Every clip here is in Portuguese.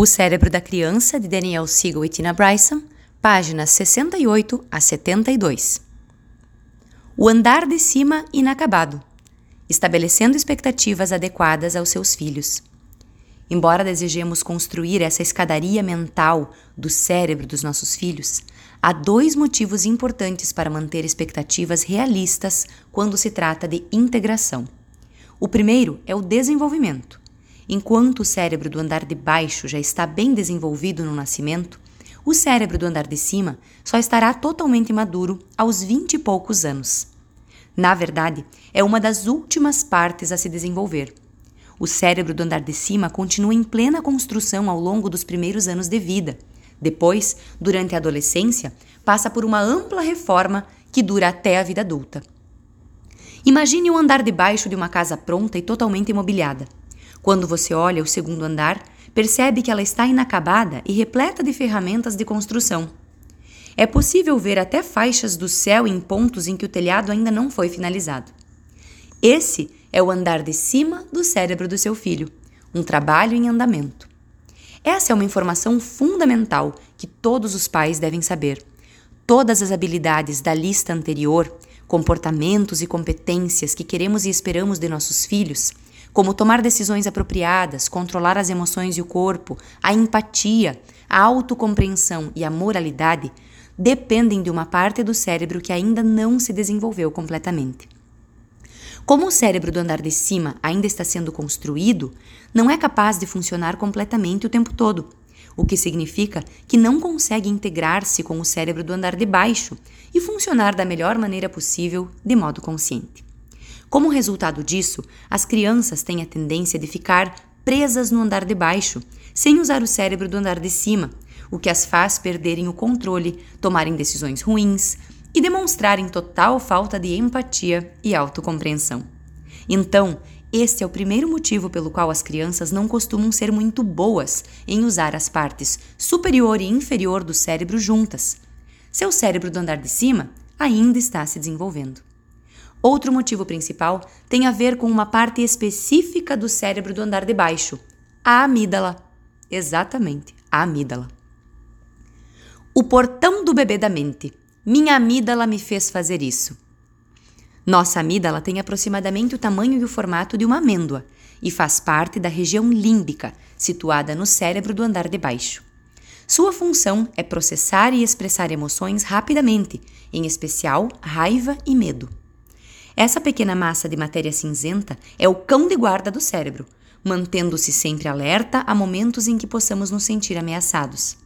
O Cérebro da Criança, de Daniel Siegel e Tina Bryson, páginas 68 a 72. O andar de cima inacabado, estabelecendo expectativas adequadas aos seus filhos. Embora desejemos construir essa escadaria mental do cérebro dos nossos filhos, há dois motivos importantes para manter expectativas realistas quando se trata de integração. O primeiro é o desenvolvimento. Enquanto o cérebro do andar de baixo já está bem desenvolvido no nascimento, o cérebro do andar de cima só estará totalmente maduro aos vinte e poucos anos. Na verdade, é uma das últimas partes a se desenvolver o cérebro do andar de cima continua em plena construção ao longo dos primeiros anos de vida. Depois, durante a adolescência, passa por uma ampla reforma que dura até a vida adulta. Imagine o um andar de baixo de uma casa pronta e totalmente imobiliada. Quando você olha o segundo andar, percebe que ela está inacabada e repleta de ferramentas de construção. É possível ver até faixas do céu em pontos em que o telhado ainda não foi finalizado. Esse é o andar de cima do cérebro do seu filho, um trabalho em andamento. Essa é uma informação fundamental que todos os pais devem saber. Todas as habilidades da lista anterior, comportamentos e competências que queremos e esperamos de nossos filhos, como tomar decisões apropriadas, controlar as emoções e o corpo, a empatia, a autocompreensão e a moralidade, dependem de uma parte do cérebro que ainda não se desenvolveu completamente. Como o cérebro do andar de cima ainda está sendo construído, não é capaz de funcionar completamente o tempo todo, o que significa que não consegue integrar-se com o cérebro do andar de baixo e funcionar da melhor maneira possível de modo consciente. Como resultado disso, as crianças têm a tendência de ficar presas no andar de baixo, sem usar o cérebro do andar de cima, o que as faz perderem o controle, tomarem decisões ruins, e demonstrarem total falta de empatia e autocompreensão. Então, este é o primeiro motivo pelo qual as crianças não costumam ser muito boas em usar as partes superior e inferior do cérebro juntas. Seu cérebro do andar de cima ainda está se desenvolvendo. Outro motivo principal tem a ver com uma parte específica do cérebro do andar de baixo, a amígdala. Exatamente, a amígdala. O portão do bebê da mente. Minha amígdala me fez fazer isso. Nossa amígdala tem aproximadamente o tamanho e o formato de uma amêndoa e faz parte da região límbica, situada no cérebro do andar de baixo. Sua função é processar e expressar emoções rapidamente, em especial raiva e medo. Essa pequena massa de matéria cinzenta é o cão de guarda do cérebro, mantendo-se sempre alerta a momentos em que possamos nos sentir ameaçados.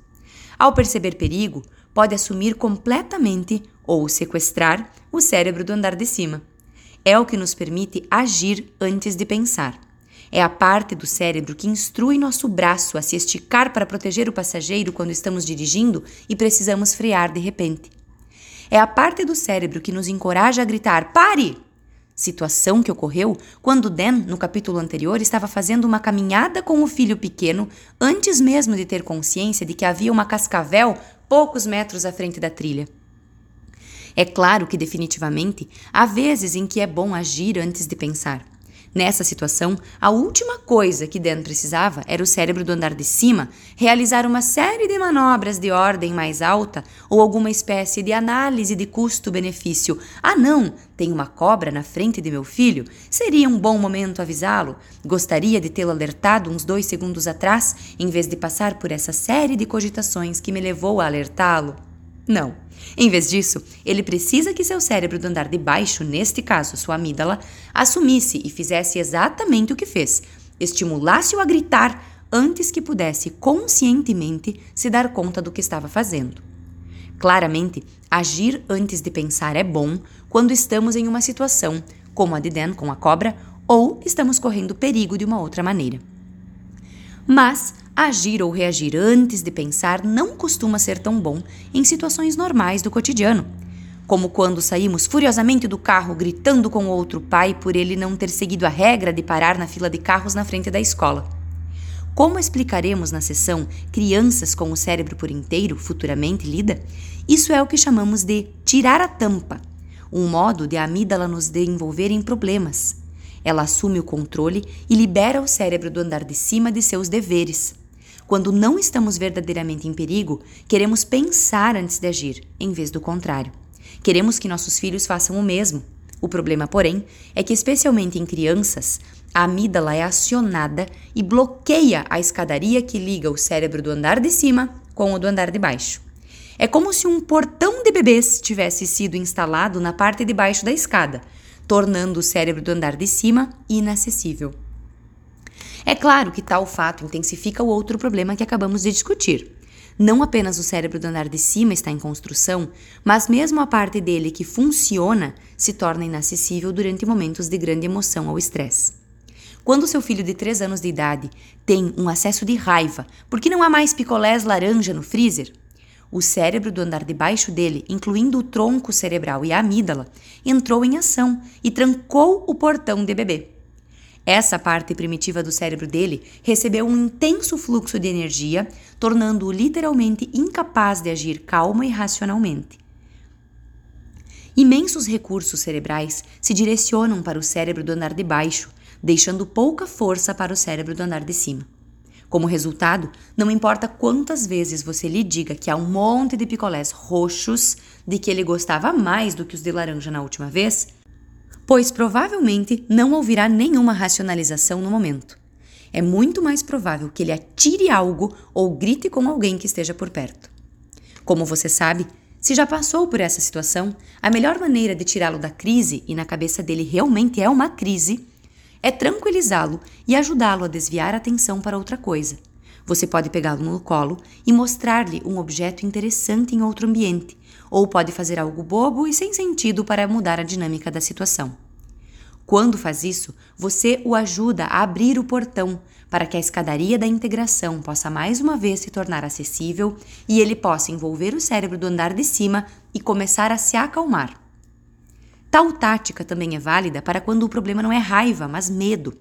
Ao perceber perigo, pode assumir completamente ou sequestrar o cérebro do andar de cima. É o que nos permite agir antes de pensar. É a parte do cérebro que instrui nosso braço a se esticar para proteger o passageiro quando estamos dirigindo e precisamos frear de repente. É a parte do cérebro que nos encoraja a gritar: pare! Situação que ocorreu quando Dan, no capítulo anterior, estava fazendo uma caminhada com o filho pequeno antes mesmo de ter consciência de que havia uma cascavel poucos metros à frente da trilha. É claro que, definitivamente, há vezes em que é bom agir antes de pensar. Nessa situação, a última coisa que Dan precisava era o cérebro do andar de cima realizar uma série de manobras de ordem mais alta ou alguma espécie de análise de custo-benefício. Ah, não, tem uma cobra na frente de meu filho? Seria um bom momento avisá-lo? Gostaria de tê-lo alertado uns dois segundos atrás, em vez de passar por essa série de cogitações que me levou a alertá-lo? Não. Em vez disso, ele precisa que seu cérebro do andar de baixo, neste caso sua amígdala, assumisse e fizesse exatamente o que fez, estimulasse-o a gritar antes que pudesse conscientemente se dar conta do que estava fazendo. Claramente, agir antes de pensar é bom quando estamos em uma situação, como a de Dan com a cobra, ou estamos correndo perigo de uma outra maneira. Mas agir ou reagir antes de pensar não costuma ser tão bom em situações normais do cotidiano, como quando saímos furiosamente do carro gritando com outro pai por ele não ter seguido a regra de parar na fila de carros na frente da escola. Como explicaremos na sessão Crianças com o Cérebro por Inteiro, futuramente lida, isso é o que chamamos de tirar a tampa, um modo de a amígdala nos desenvolver em problemas. Ela assume o controle e libera o cérebro do andar de cima de seus deveres. Quando não estamos verdadeiramente em perigo, queremos pensar antes de agir, em vez do contrário. Queremos que nossos filhos façam o mesmo. O problema, porém, é que, especialmente em crianças, a amígdala é acionada e bloqueia a escadaria que liga o cérebro do andar de cima com o do andar de baixo. É como se um portão de bebês tivesse sido instalado na parte de baixo da escada, tornando o cérebro do andar de cima inacessível. É claro que tal fato intensifica o outro problema que acabamos de discutir. Não apenas o cérebro do andar de cima está em construção, mas mesmo a parte dele que funciona se torna inacessível durante momentos de grande emoção ou estresse. Quando seu filho de 3 anos de idade tem um acesso de raiva porque não há mais picolés laranja no freezer, o cérebro do andar de baixo dele, incluindo o tronco cerebral e a amígdala, entrou em ação e trancou o portão de bebê. Essa parte primitiva do cérebro dele recebeu um intenso fluxo de energia, tornando-o literalmente incapaz de agir calma e racionalmente. Imensos recursos cerebrais se direcionam para o cérebro do andar de baixo, deixando pouca força para o cérebro do andar de cima. Como resultado, não importa quantas vezes você lhe diga que há um monte de picolés roxos de que ele gostava mais do que os de laranja na última vez, pois provavelmente não ouvirá nenhuma racionalização no momento. É muito mais provável que ele atire algo ou grite com alguém que esteja por perto. Como você sabe, se já passou por essa situação, a melhor maneira de tirá-lo da crise, e na cabeça dele realmente é uma crise, é tranquilizá-lo e ajudá-lo a desviar a atenção para outra coisa. Você pode pegá-lo no colo e mostrar-lhe um objeto interessante em outro ambiente, ou pode fazer algo bobo e sem sentido para mudar a dinâmica da situação. Quando faz isso, você o ajuda a abrir o portão para que a escadaria da integração possa mais uma vez se tornar acessível e ele possa envolver o cérebro do andar de cima e começar a se acalmar. Tal tática também é válida para quando o problema não é raiva, mas medo.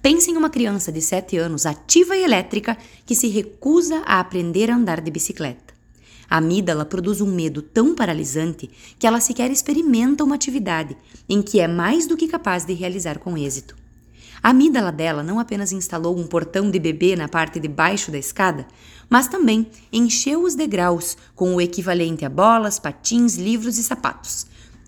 Pense em uma criança de 7 anos ativa e elétrica que se recusa a aprender a andar de bicicleta. A amígdala produz um medo tão paralisante que ela sequer experimenta uma atividade em que é mais do que capaz de realizar com êxito. A amígdala dela não apenas instalou um portão de bebê na parte de baixo da escada, mas também encheu os degraus com o equivalente a bolas, patins, livros e sapatos.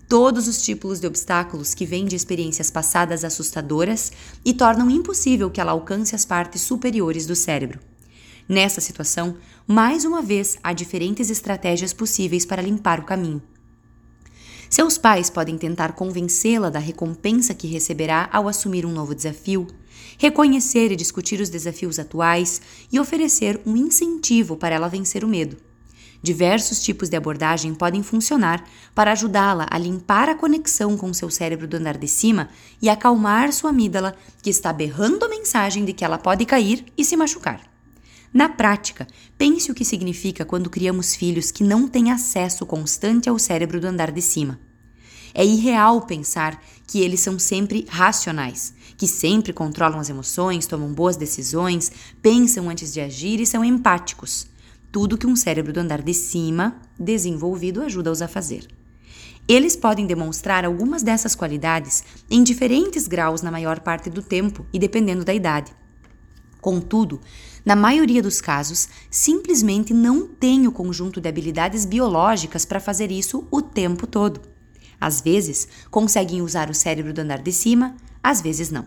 Todos os tipos de obstáculos que vêm de experiências passadas assustadoras e tornam impossível que ela alcance as partes superiores do cérebro. Nessa situação, mais uma vez há diferentes estratégias possíveis para limpar o caminho. Seus pais podem tentar convencê-la da recompensa que receberá ao assumir um novo desafio, reconhecer e discutir os desafios atuais e oferecer um incentivo para ela vencer o medo. Diversos tipos de abordagem podem funcionar para ajudá-la a limpar a conexão com seu cérebro do andar de cima e acalmar sua amígdala, que está berrando a mensagem de que ela pode cair e se machucar. Na prática, pense o que significa quando criamos filhos que não têm acesso constante ao cérebro do andar de cima. É irreal pensar que eles são sempre racionais, que sempre controlam as emoções, tomam boas decisões, pensam antes de agir e são empáticos. Tudo que um cérebro do andar de cima, desenvolvido, ajuda-os a fazer. Eles podem demonstrar algumas dessas qualidades em diferentes graus na maior parte do tempo e dependendo da idade. Contudo, na maioria dos casos, simplesmente não tem o conjunto de habilidades biológicas para fazer isso o tempo todo. Às vezes, conseguem usar o cérebro do andar de cima, às vezes não.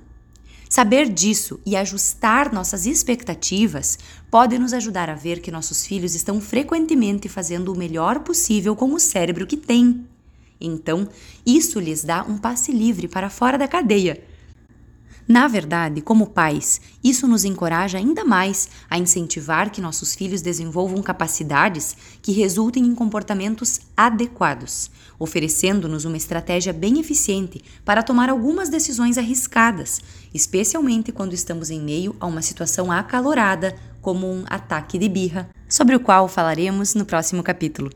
Saber disso e ajustar nossas expectativas pode nos ajudar a ver que nossos filhos estão frequentemente fazendo o melhor possível com o cérebro que têm. Então, isso lhes dá um passe livre para fora da cadeia na verdade, como pais, isso nos encoraja ainda mais a incentivar que nossos filhos desenvolvam capacidades que resultem em comportamentos adequados, oferecendo-nos uma estratégia bem eficiente para tomar algumas decisões arriscadas, especialmente quando estamos em meio a uma situação acalorada, como um ataque de birra, sobre o qual falaremos no próximo capítulo.